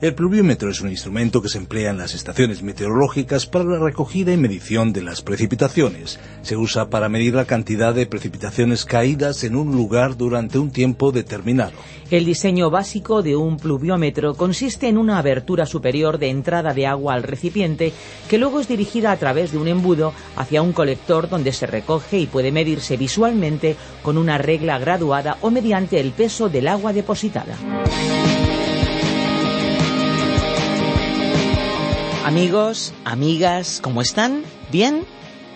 El pluviómetro es un instrumento que se emplea en las estaciones meteorológicas para la recogida y medición de las precipitaciones. Se usa para medir la cantidad de precipitaciones caídas en un lugar durante un tiempo determinado. El diseño básico de un pluviómetro consiste en una abertura superior de entrada de agua al recipiente que luego es dirigida a través de un embudo hacia un colector donde se recoge y puede medirse visualmente con una regla graduada o mediante el peso del agua depositada. Amigos, amigas, ¿cómo están? ¿Bien?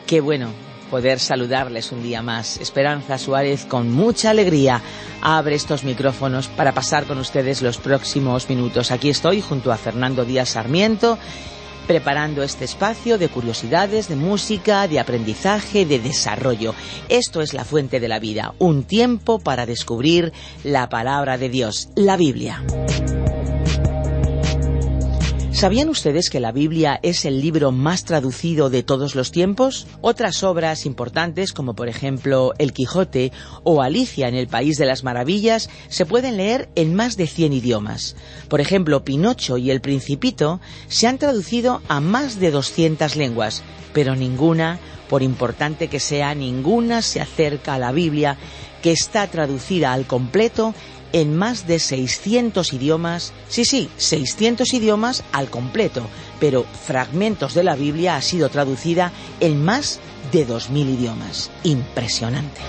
Qué bueno poder saludarles un día más. Esperanza Suárez con mucha alegría abre estos micrófonos para pasar con ustedes los próximos minutos. Aquí estoy junto a Fernando Díaz Sarmiento preparando este espacio de curiosidades, de música, de aprendizaje, de desarrollo. Esto es la fuente de la vida, un tiempo para descubrir la palabra de Dios, la Biblia. ¿Sabían ustedes que la Biblia es el libro más traducido de todos los tiempos? Otras obras importantes, como por ejemplo El Quijote o Alicia en el País de las Maravillas, se pueden leer en más de 100 idiomas. Por ejemplo, Pinocho y El Principito se han traducido a más de 200 lenguas, pero ninguna, por importante que sea, ninguna se acerca a la Biblia, que está traducida al completo en más de 600 idiomas, sí, sí, 600 idiomas al completo, pero fragmentos de la Biblia ha sido traducida en más de 2.000 idiomas. Impresionante.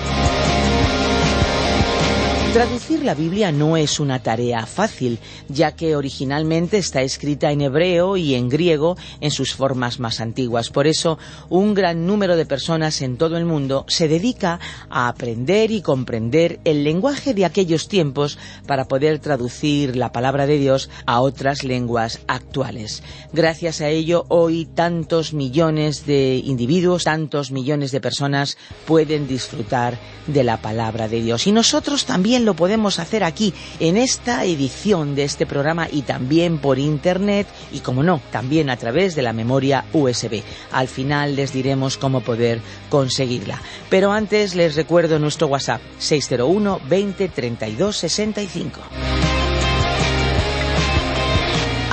Traducir la Biblia no es una tarea fácil, ya que originalmente está escrita en hebreo y en griego en sus formas más antiguas. Por eso, un gran número de personas en todo el mundo se dedica a aprender y comprender el lenguaje de aquellos tiempos para poder traducir la palabra de Dios a otras lenguas actuales. Gracias a ello, hoy tantos millones de individuos, tantos millones de personas pueden disfrutar de la palabra de Dios. Y nosotros también lo podemos hacer aquí en esta edición de este programa y también por internet y como no, también a través de la memoria USB. Al final les diremos cómo poder conseguirla. Pero antes les recuerdo nuestro WhatsApp 601 20 32 65.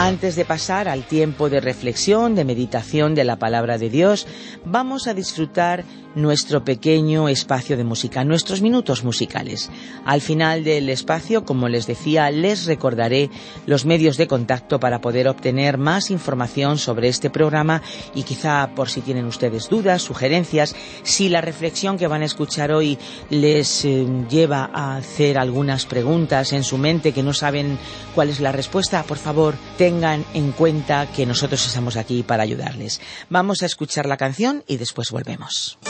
Antes de pasar al tiempo de reflexión, de meditación de la palabra de Dios, vamos a disfrutar nuestro pequeño espacio de música, nuestros minutos musicales. Al final del espacio, como les decía, les recordaré los medios de contacto para poder obtener más información sobre este programa y quizá por si tienen ustedes dudas, sugerencias, si la reflexión que van a escuchar hoy les eh, lleva a hacer algunas preguntas en su mente que no saben cuál es la respuesta, por favor, tengan en cuenta que nosotros estamos aquí para ayudarles. Vamos a escuchar la canción y después volvemos.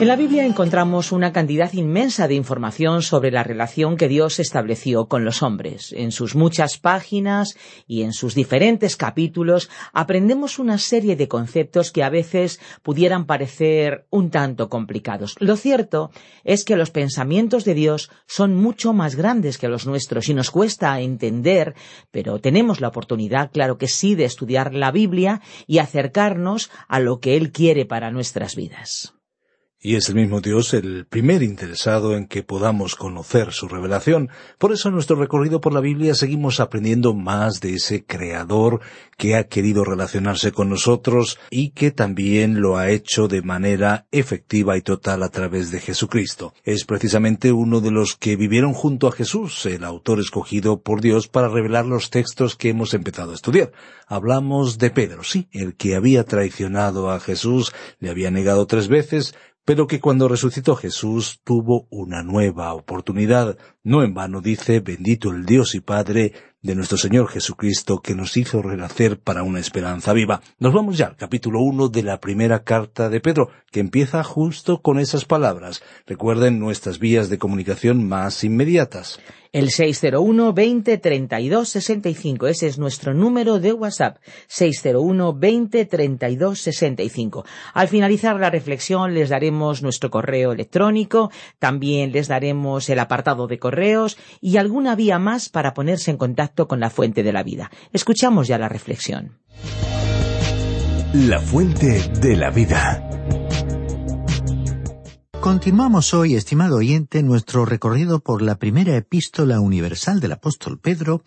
En la Biblia encontramos una cantidad inmensa de información sobre la relación que Dios estableció con los hombres. En sus muchas páginas y en sus diferentes capítulos aprendemos una serie de conceptos que a veces pudieran parecer un tanto complicados. Lo cierto es que los pensamientos de Dios son mucho más grandes que los nuestros y nos cuesta entender, pero tenemos la oportunidad, claro que sí, de estudiar la Biblia y acercarnos a lo que Él quiere para nuestras vidas. Y es el mismo Dios el primer interesado en que podamos conocer su revelación. Por eso en nuestro recorrido por la Biblia seguimos aprendiendo más de ese Creador que ha querido relacionarse con nosotros y que también lo ha hecho de manera efectiva y total a través de Jesucristo. Es precisamente uno de los que vivieron junto a Jesús, el autor escogido por Dios para revelar los textos que hemos empezado a estudiar. Hablamos de Pedro, sí, el que había traicionado a Jesús, le había negado tres veces, pero que cuando resucitó Jesús tuvo una nueva oportunidad. No en vano dice, bendito el Dios y Padre de nuestro Señor Jesucristo, que nos hizo renacer para una esperanza viva. Nos vamos ya al capítulo 1 de la primera carta de Pedro, que empieza justo con esas palabras. Recuerden nuestras vías de comunicación más inmediatas. El 601 20 32 65, ese es nuestro número de WhatsApp, 601 20 32 65. Al finalizar la reflexión les daremos nuestro correo electrónico, también les daremos el apartado de correos y alguna vía más para ponerse en contacto con la fuente de la vida. Escuchamos ya la reflexión. La fuente de la vida. Continuamos hoy, estimado oyente, nuestro recorrido por la primera epístola universal del apóstol Pedro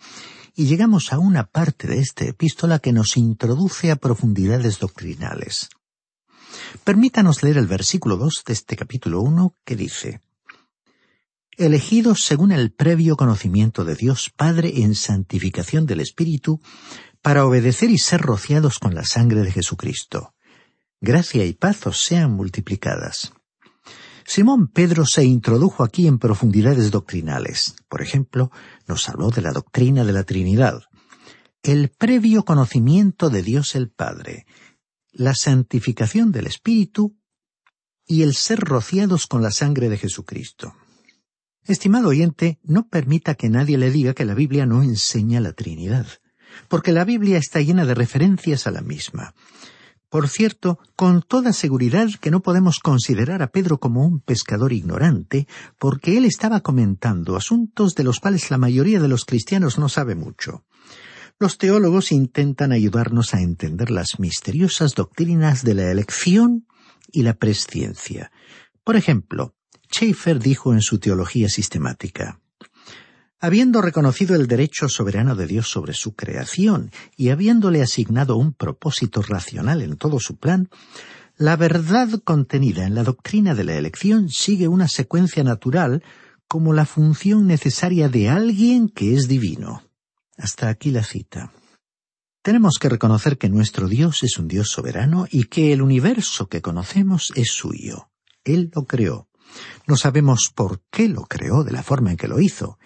y llegamos a una parte de esta epístola que nos introduce a profundidades doctrinales. Permítanos leer el versículo 2 de este capítulo 1 que dice Elegidos según el previo conocimiento de Dios Padre en santificación del Espíritu, para obedecer y ser rociados con la sangre de Jesucristo. Gracia y paz os sean multiplicadas. Simón Pedro se introdujo aquí en profundidades doctrinales. Por ejemplo, nos habló de la doctrina de la Trinidad, el previo conocimiento de Dios el Padre, la santificación del Espíritu y el ser rociados con la sangre de Jesucristo. Estimado oyente, no permita que nadie le diga que la Biblia no enseña la Trinidad. porque la Biblia está llena de referencias a la misma. Por cierto, con toda seguridad que no podemos considerar a Pedro como un pescador ignorante, porque él estaba comentando asuntos de los cuales la mayoría de los cristianos no sabe mucho. Los teólogos intentan ayudarnos a entender las misteriosas doctrinas de la elección y la presciencia. Por ejemplo, Schaeffer dijo en su teología sistemática Habiendo reconocido el derecho soberano de Dios sobre su creación y habiéndole asignado un propósito racional en todo su plan, la verdad contenida en la doctrina de la elección sigue una secuencia natural como la función necesaria de alguien que es divino. Hasta aquí la cita. Tenemos que reconocer que nuestro Dios es un Dios soberano y que el universo que conocemos es suyo. Él lo creó. No sabemos por qué lo creó de la forma en que lo hizo,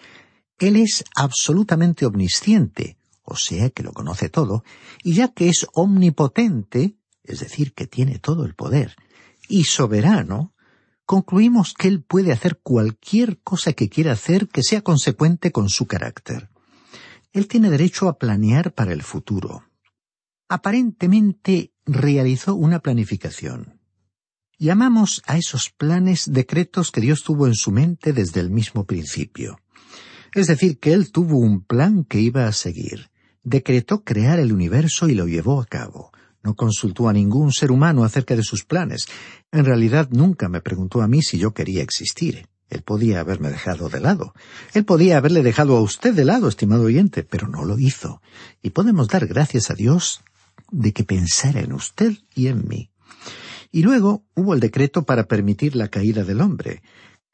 él es absolutamente omnisciente, o sea que lo conoce todo, y ya que es omnipotente, es decir, que tiene todo el poder, y soberano, concluimos que Él puede hacer cualquier cosa que quiera hacer que sea consecuente con su carácter. Él tiene derecho a planear para el futuro. Aparentemente realizó una planificación. Llamamos a esos planes decretos que Dios tuvo en su mente desde el mismo principio. Es decir, que él tuvo un plan que iba a seguir. Decretó crear el universo y lo llevó a cabo. No consultó a ningún ser humano acerca de sus planes. En realidad nunca me preguntó a mí si yo quería existir. Él podía haberme dejado de lado. Él podía haberle dejado a usted de lado, estimado oyente, pero no lo hizo. Y podemos dar gracias a Dios de que pensara en usted y en mí. Y luego hubo el decreto para permitir la caída del hombre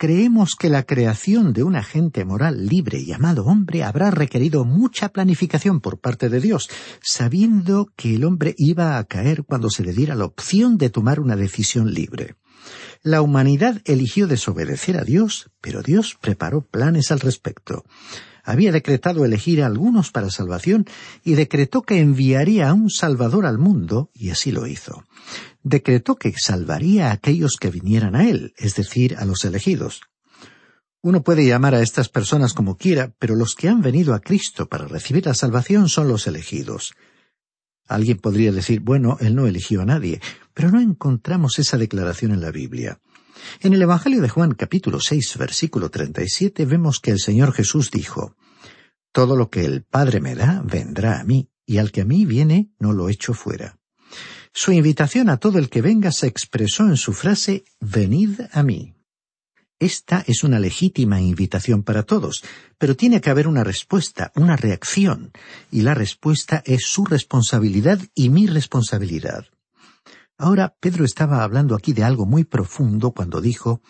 creemos que la creación de un agente moral libre llamado hombre habrá requerido mucha planificación por parte de Dios, sabiendo que el hombre iba a caer cuando se le diera la opción de tomar una decisión libre. La humanidad eligió desobedecer a Dios, pero Dios preparó planes al respecto había decretado elegir a algunos para salvación y decretó que enviaría a un Salvador al mundo, y así lo hizo. Decretó que salvaría a aquellos que vinieran a él, es decir, a los elegidos. Uno puede llamar a estas personas como quiera, pero los que han venido a Cristo para recibir la salvación son los elegidos. Alguien podría decir, bueno, él no eligió a nadie, pero no encontramos esa declaración en la Biblia. En el Evangelio de Juan capítulo seis versículo treinta y siete vemos que el Señor Jesús dijo Todo lo que el Padre me da vendrá a mí, y al que a mí viene no lo echo fuera. Su invitación a todo el que venga se expresó en su frase Venid a mí. Esta es una legítima invitación para todos, pero tiene que haber una respuesta, una reacción, y la respuesta es su responsabilidad y mi responsabilidad. Ahora Pedro estaba hablando aquí de algo muy profundo cuando dijo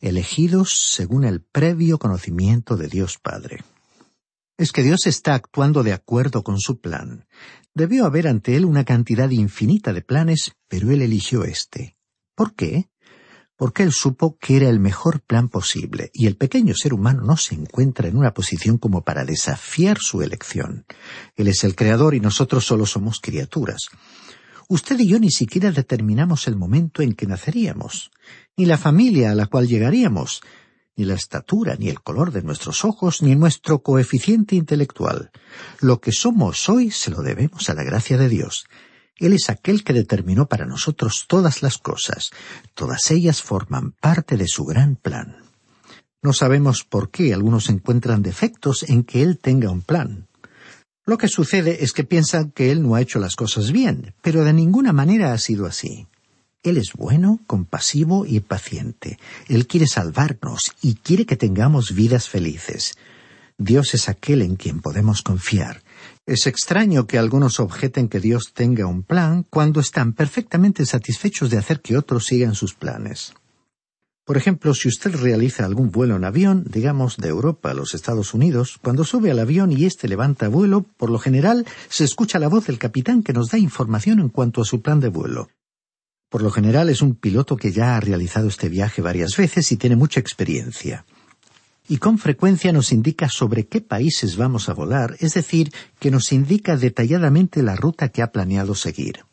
elegidos según el previo conocimiento de Dios Padre. Es que Dios está actuando de acuerdo con su plan. Debió haber ante él una cantidad infinita de planes, pero él eligió este. ¿Por qué? Porque él supo que era el mejor plan posible, y el pequeño ser humano no se encuentra en una posición como para desafiar su elección. Él es el creador y nosotros solo somos criaturas. Usted y yo ni siquiera determinamos el momento en que naceríamos, ni la familia a la cual llegaríamos, ni la estatura, ni el color de nuestros ojos, ni nuestro coeficiente intelectual. Lo que somos hoy se lo debemos a la gracia de Dios. Él es aquel que determinó para nosotros todas las cosas. Todas ellas forman parte de su gran plan. No sabemos por qué algunos encuentran defectos en que Él tenga un plan. Lo que sucede es que piensan que Él no ha hecho las cosas bien, pero de ninguna manera ha sido así. Él es bueno, compasivo y paciente. Él quiere salvarnos y quiere que tengamos vidas felices. Dios es aquel en quien podemos confiar. Es extraño que algunos objeten que Dios tenga un plan cuando están perfectamente satisfechos de hacer que otros sigan sus planes. Por ejemplo, si usted realiza algún vuelo en avión, digamos de Europa a los Estados Unidos, cuando sube al avión y éste levanta vuelo, por lo general se escucha la voz del capitán que nos da información en cuanto a su plan de vuelo. Por lo general es un piloto que ya ha realizado este viaje varias veces y tiene mucha experiencia. Y con frecuencia nos indica sobre qué países vamos a volar, es decir, que nos indica detalladamente la ruta que ha planeado seguir.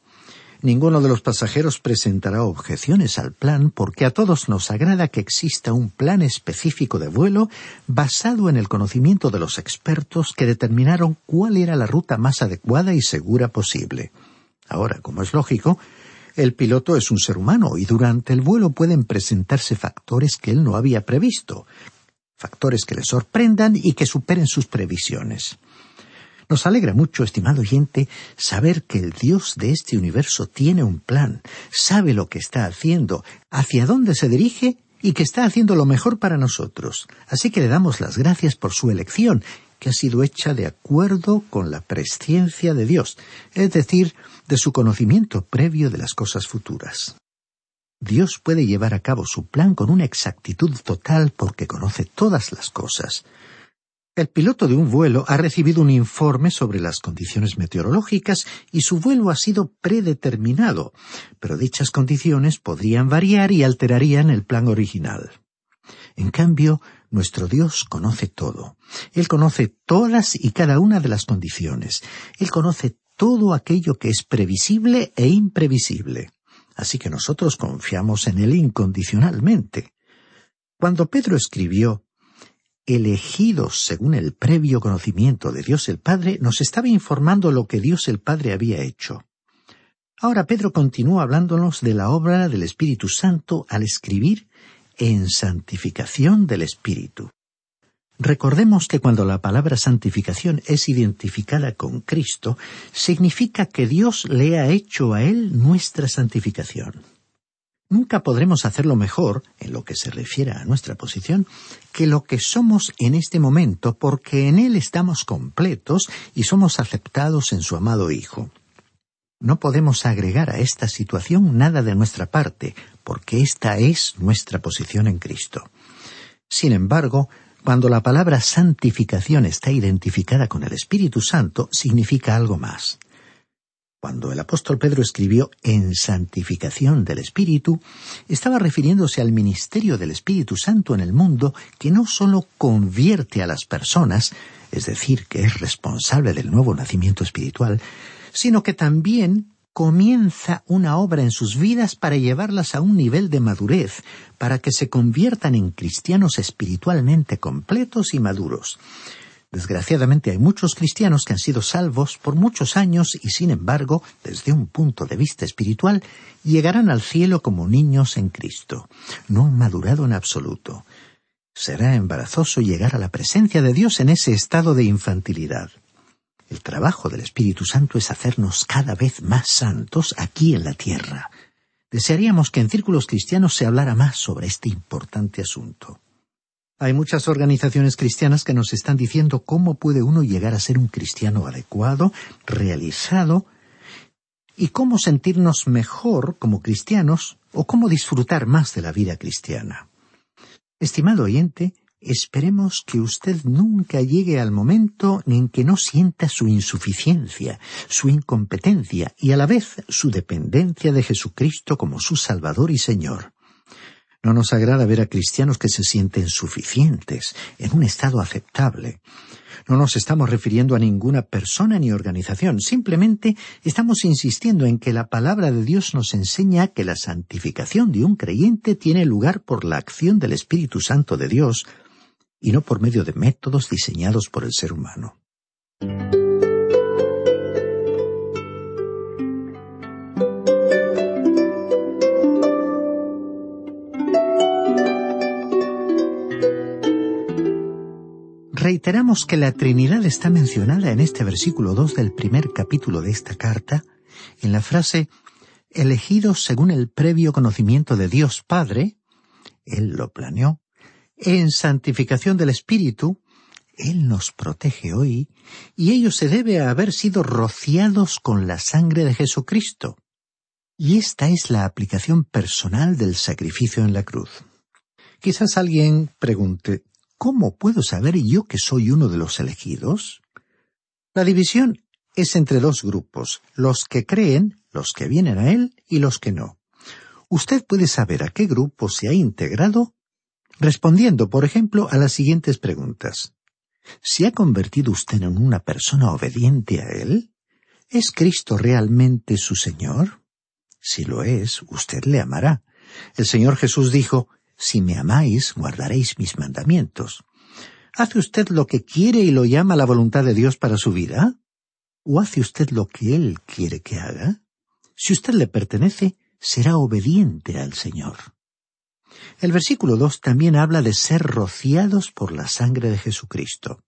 Ninguno de los pasajeros presentará objeciones al plan porque a todos nos agrada que exista un plan específico de vuelo basado en el conocimiento de los expertos que determinaron cuál era la ruta más adecuada y segura posible. Ahora, como es lógico, el piloto es un ser humano y durante el vuelo pueden presentarse factores que él no había previsto, factores que le sorprendan y que superen sus previsiones. Nos alegra mucho, estimado oyente, saber que el Dios de este universo tiene un plan, sabe lo que está haciendo, hacia dónde se dirige y que está haciendo lo mejor para nosotros. Así que le damos las gracias por su elección, que ha sido hecha de acuerdo con la presciencia de Dios, es decir, de su conocimiento previo de las cosas futuras. Dios puede llevar a cabo su plan con una exactitud total porque conoce todas las cosas. El piloto de un vuelo ha recibido un informe sobre las condiciones meteorológicas y su vuelo ha sido predeterminado, pero dichas condiciones podrían variar y alterarían el plan original. En cambio, nuestro Dios conoce todo. Él conoce todas y cada una de las condiciones. Él conoce todo aquello que es previsible e imprevisible. Así que nosotros confiamos en Él incondicionalmente. Cuando Pedro escribió elegidos según el previo conocimiento de Dios el Padre, nos estaba informando lo que Dios el Padre había hecho. Ahora Pedro continúa hablándonos de la obra del Espíritu Santo al escribir en santificación del Espíritu. Recordemos que cuando la palabra santificación es identificada con Cristo, significa que Dios le ha hecho a Él nuestra santificación. Nunca podremos hacerlo mejor, en lo que se refiere a nuestra posición, que lo que somos en este momento, porque en Él estamos completos y somos aceptados en su amado Hijo. No podemos agregar a esta situación nada de nuestra parte, porque esta es nuestra posición en Cristo. Sin embargo, cuando la palabra santificación está identificada con el Espíritu Santo, significa algo más. Cuando el apóstol Pedro escribió en santificación del Espíritu, estaba refiriéndose al ministerio del Espíritu Santo en el mundo que no sólo convierte a las personas, es decir, que es responsable del nuevo nacimiento espiritual, sino que también comienza una obra en sus vidas para llevarlas a un nivel de madurez, para que se conviertan en cristianos espiritualmente completos y maduros. Desgraciadamente hay muchos cristianos que han sido salvos por muchos años y sin embargo, desde un punto de vista espiritual, llegarán al cielo como niños en Cristo. No han madurado en absoluto. Será embarazoso llegar a la presencia de Dios en ese estado de infantilidad. El trabajo del Espíritu Santo es hacernos cada vez más santos aquí en la tierra. Desearíamos que en círculos cristianos se hablara más sobre este importante asunto. Hay muchas organizaciones cristianas que nos están diciendo cómo puede uno llegar a ser un cristiano adecuado, realizado, y cómo sentirnos mejor como cristianos o cómo disfrutar más de la vida cristiana. Estimado oyente, esperemos que usted nunca llegue al momento en que no sienta su insuficiencia, su incompetencia y a la vez su dependencia de Jesucristo como su Salvador y Señor. No nos agrada ver a cristianos que se sienten suficientes, en un estado aceptable. No nos estamos refiriendo a ninguna persona ni organización, simplemente estamos insistiendo en que la palabra de Dios nos enseña que la santificación de un creyente tiene lugar por la acción del Espíritu Santo de Dios y no por medio de métodos diseñados por el ser humano. Reiteramos que la Trinidad está mencionada en este versículo 2 del primer capítulo de esta carta, en la frase elegidos según el previo conocimiento de Dios Padre, Él lo planeó, en santificación del Espíritu, Él nos protege hoy, y ello se debe a haber sido rociados con la sangre de Jesucristo. Y esta es la aplicación personal del sacrificio en la cruz. Quizás alguien pregunte, ¿Cómo puedo saber yo que soy uno de los elegidos? La división es entre dos grupos, los que creen, los que vienen a Él y los que no. Usted puede saber a qué grupo se ha integrado respondiendo, por ejemplo, a las siguientes preguntas. ¿Se ha convertido usted en una persona obediente a Él? ¿Es Cristo realmente su Señor? Si lo es, usted le amará. El Señor Jesús dijo, Si me amáis, guardaréis mis mandamientos. ¿Hace usted lo que quiere y lo llama la voluntad de Dios para su vida? ¿O hace usted lo que Él quiere que haga? Si usted le pertenece, será obediente al Señor. El versículo dos también habla de ser rociados por la sangre de Jesucristo.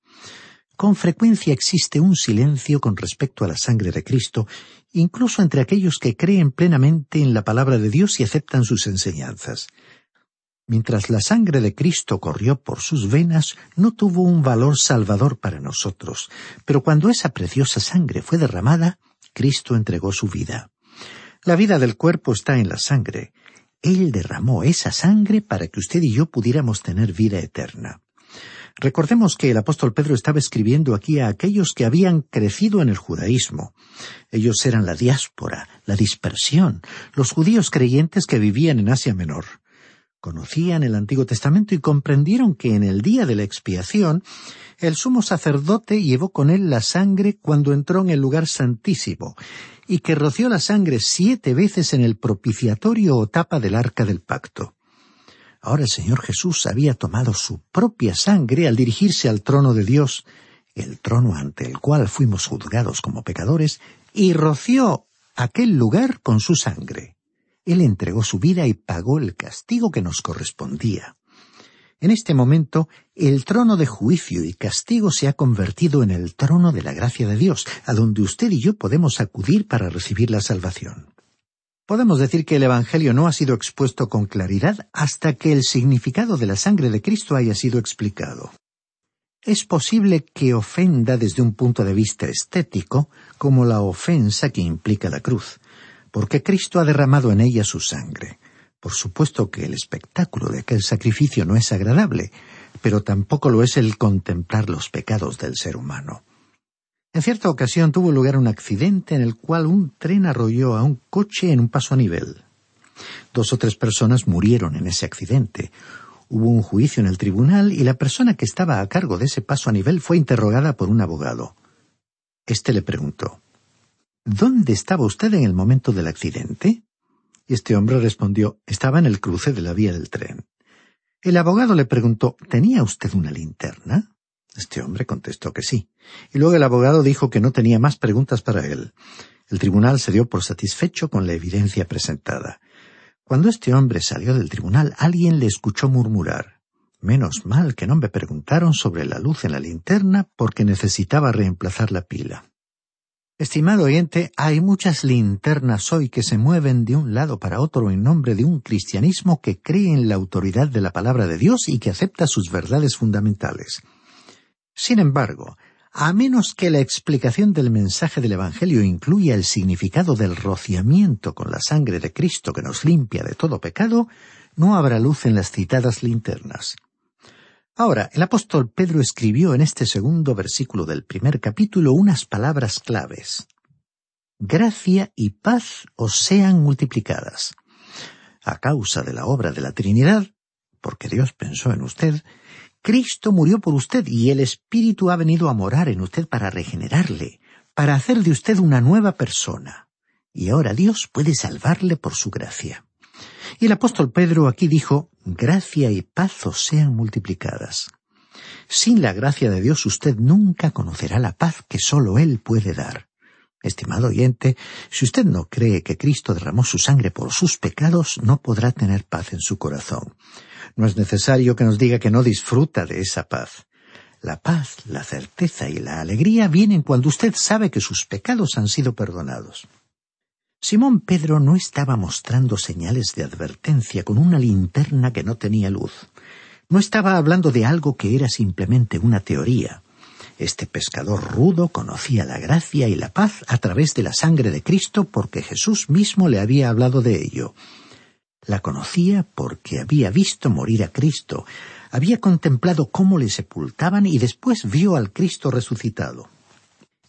Con frecuencia existe un silencio con respecto a la sangre de Cristo, incluso entre aquellos que creen plenamente en la palabra de Dios y aceptan sus enseñanzas. Mientras la sangre de Cristo corrió por sus venas, no tuvo un valor salvador para nosotros, pero cuando esa preciosa sangre fue derramada, Cristo entregó su vida. La vida del cuerpo está en la sangre. Él derramó esa sangre para que usted y yo pudiéramos tener vida eterna. Recordemos que el apóstol Pedro estaba escribiendo aquí a aquellos que habían crecido en el judaísmo. Ellos eran la diáspora, la dispersión, los judíos creyentes que vivían en Asia Menor. Conocían el Antiguo Testamento y comprendieron que en el día de la expiación el sumo sacerdote llevó con él la sangre cuando entró en el lugar santísimo, y que roció la sangre siete veces en el propiciatorio o tapa del arca del pacto. Ahora el Señor Jesús había tomado su propia sangre al dirigirse al trono de Dios, el trono ante el cual fuimos juzgados como pecadores, y roció aquel lugar con su sangre. Él entregó su vida y pagó el castigo que nos correspondía. En este momento, el trono de juicio y castigo se ha convertido en el trono de la gracia de Dios, a donde usted y yo podemos acudir para recibir la salvación. Podemos decir que el Evangelio no ha sido expuesto con claridad hasta que el significado de la sangre de Cristo haya sido explicado. Es posible que ofenda desde un punto de vista estético, como la ofensa que implica la cruz, porque Cristo ha derramado en ella su sangre. Por supuesto que el espectáculo de aquel sacrificio no es agradable, pero tampoco lo es el contemplar los pecados del ser humano. En cierta ocasión tuvo lugar un accidente en el cual un tren arrolló a un coche en un paso a nivel. Dos o tres personas murieron en ese accidente. Hubo un juicio en el tribunal y la persona que estaba a cargo de ese paso a nivel fue interrogada por un abogado. Este le preguntó ¿Dónde estaba usted en el momento del accidente? Este hombre respondió Estaba en el cruce de la vía del tren. El abogado le preguntó ¿Tenía usted una linterna? Este hombre contestó que sí. Y luego el abogado dijo que no tenía más preguntas para él. El tribunal se dio por satisfecho con la evidencia presentada. Cuando este hombre salió del tribunal, alguien le escuchó murmurar Menos mal que no me preguntaron sobre la luz en la linterna porque necesitaba reemplazar la pila. Estimado oyente, hay muchas linternas hoy que se mueven de un lado para otro en nombre de un cristianismo que cree en la autoridad de la palabra de Dios y que acepta sus verdades fundamentales. Sin embargo, a menos que la explicación del mensaje del Evangelio incluya el significado del rociamiento con la sangre de Cristo que nos limpia de todo pecado, no habrá luz en las citadas linternas. Ahora, el apóstol Pedro escribió en este segundo versículo del primer capítulo unas palabras claves. Gracia y paz os sean multiplicadas. A causa de la obra de la Trinidad, porque Dios pensó en usted, Cristo murió por usted y el Espíritu ha venido a morar en usted para regenerarle, para hacer de usted una nueva persona. Y ahora Dios puede salvarle por su gracia. Y el apóstol Pedro aquí dijo, gracia y paz os sean multiplicadas. Sin la gracia de Dios usted nunca conocerá la paz que sólo Él puede dar. Estimado oyente, si usted no cree que Cristo derramó su sangre por sus pecados, no podrá tener paz en su corazón. No es necesario que nos diga que no disfruta de esa paz. La paz, la certeza y la alegría vienen cuando usted sabe que sus pecados han sido perdonados. Simón Pedro no estaba mostrando señales de advertencia con una linterna que no tenía luz. No estaba hablando de algo que era simplemente una teoría. Este pescador rudo conocía la gracia y la paz a través de la sangre de Cristo porque Jesús mismo le había hablado de ello. La conocía porque había visto morir a Cristo, había contemplado cómo le sepultaban y después vio al Cristo resucitado.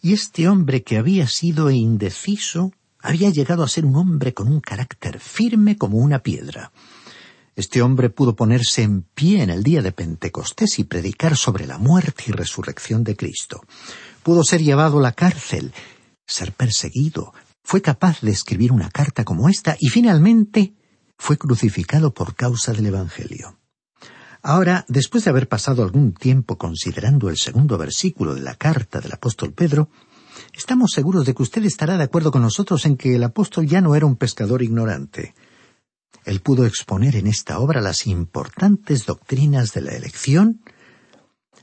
Y este hombre que había sido indeciso había llegado a ser un hombre con un carácter firme como una piedra. Este hombre pudo ponerse en pie en el día de Pentecostés y predicar sobre la muerte y resurrección de Cristo. Pudo ser llevado a la cárcel, ser perseguido, fue capaz de escribir una carta como esta y finalmente fue crucificado por causa del Evangelio. Ahora, después de haber pasado algún tiempo considerando el segundo versículo de la carta del apóstol Pedro, estamos seguros de que usted estará de acuerdo con nosotros en que el apóstol ya no era un pescador ignorante. Él pudo exponer en esta obra las importantes doctrinas de la elección,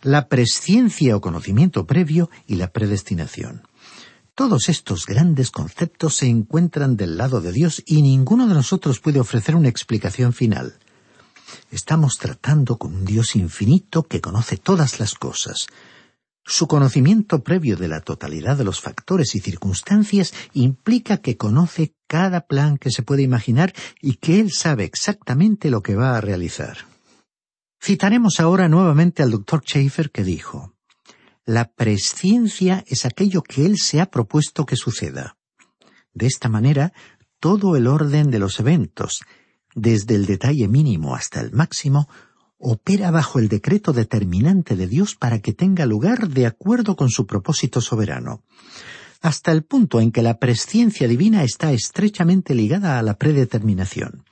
la presciencia o conocimiento previo y la predestinación. Todos estos grandes conceptos se encuentran del lado de Dios y ninguno de nosotros puede ofrecer una explicación final. Estamos tratando con un Dios infinito que conoce todas las cosas. Su conocimiento previo de la totalidad de los factores y circunstancias implica que conoce cada plan que se puede imaginar y que Él sabe exactamente lo que va a realizar. Citaremos ahora nuevamente al doctor Schaeffer que dijo La presciencia es aquello que Él se ha propuesto que suceda. De esta manera, todo el orden de los eventos, desde el detalle mínimo hasta el máximo, opera bajo el decreto determinante de Dios para que tenga lugar de acuerdo con su propósito soberano, hasta el punto en que la presciencia divina está estrechamente ligada a la predeterminación.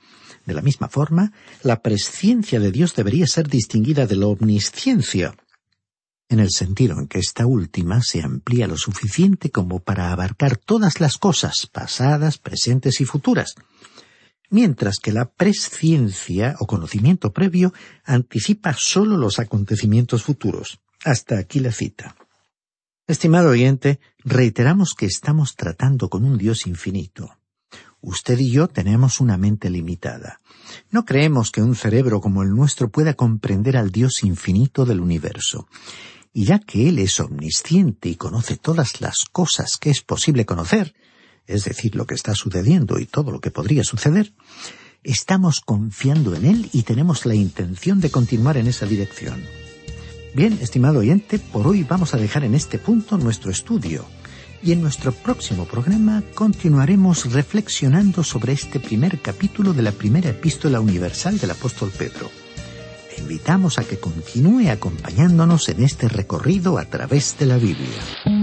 De la misma forma, la presciencia de Dios debería ser distinguida de la omnisciencia, en el sentido en que esta última se amplía lo suficiente como para abarcar todas las cosas, pasadas, presentes y futuras, mientras que la presciencia o conocimiento previo anticipa sólo los acontecimientos futuros. Hasta aquí la cita. Estimado oyente, reiteramos que estamos tratando con un Dios infinito. Usted y yo tenemos una mente limitada. No creemos que un cerebro como el nuestro pueda comprender al Dios infinito del universo. Y ya que Él es omnisciente y conoce todas las cosas que es posible conocer, es decir, lo que está sucediendo y todo lo que podría suceder, estamos confiando en Él y tenemos la intención de continuar en esa dirección. Bien, estimado oyente, por hoy vamos a dejar en este punto nuestro estudio y en nuestro próximo programa continuaremos reflexionando sobre este primer capítulo de la primera epístola universal del apóstol Pedro. Le invitamos a que continúe acompañándonos en este recorrido a través de la Biblia.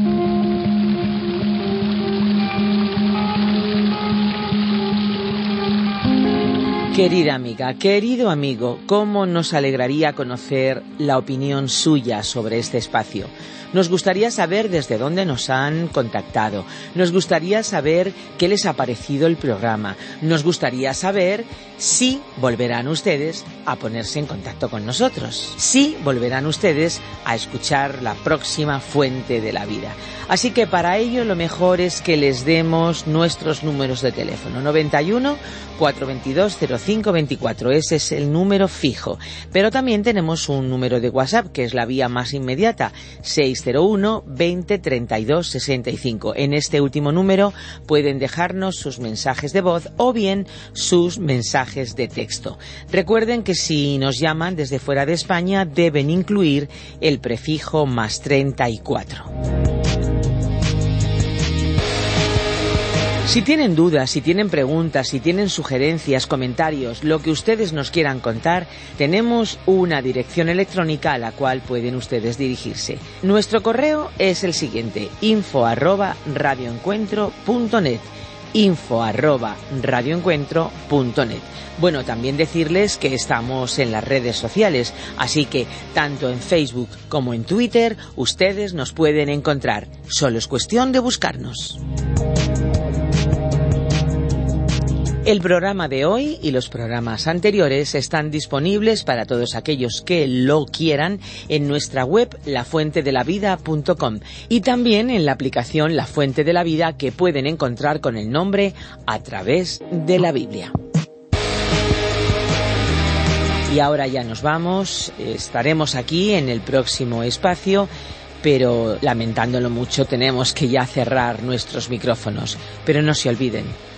Querida amiga, querido amigo, ¿cómo nos alegraría conocer la opinión suya sobre este espacio? Nos gustaría saber desde dónde nos han contactado. Nos gustaría saber qué les ha parecido el programa. Nos gustaría saber si volverán ustedes a ponerse en contacto con nosotros. Si volverán ustedes a escuchar la próxima fuente de la vida. Así que para ello lo mejor es que les demos nuestros números de teléfono. 91 422 0524. Ese es el número fijo. Pero también tenemos un número de WhatsApp que es la vía más inmediata. 601 20 32 65. En este último número pueden dejarnos sus mensajes de voz o bien sus mensajes de texto. Recuerden que si nos llaman desde fuera de España deben incluir el prefijo más 34. Si tienen dudas, si tienen preguntas, si tienen sugerencias, comentarios, lo que ustedes nos quieran contar, tenemos una dirección electrónica a la cual pueden ustedes dirigirse. Nuestro correo es el siguiente, info arroba radioencuentro.net info radioencuentro.net. Bueno, también decirles que estamos en las redes sociales, así que tanto en Facebook como en Twitter ustedes nos pueden encontrar. Solo es cuestión de buscarnos. El programa de hoy y los programas anteriores están disponibles para todos aquellos que lo quieran en nuestra web lafuentedelavida.com y también en la aplicación La Fuente de la Vida que pueden encontrar con el nombre a través de la Biblia. Y ahora ya nos vamos, estaremos aquí en el próximo espacio pero lamentándolo mucho tenemos que ya cerrar nuestros micrófonos. Pero no se olviden,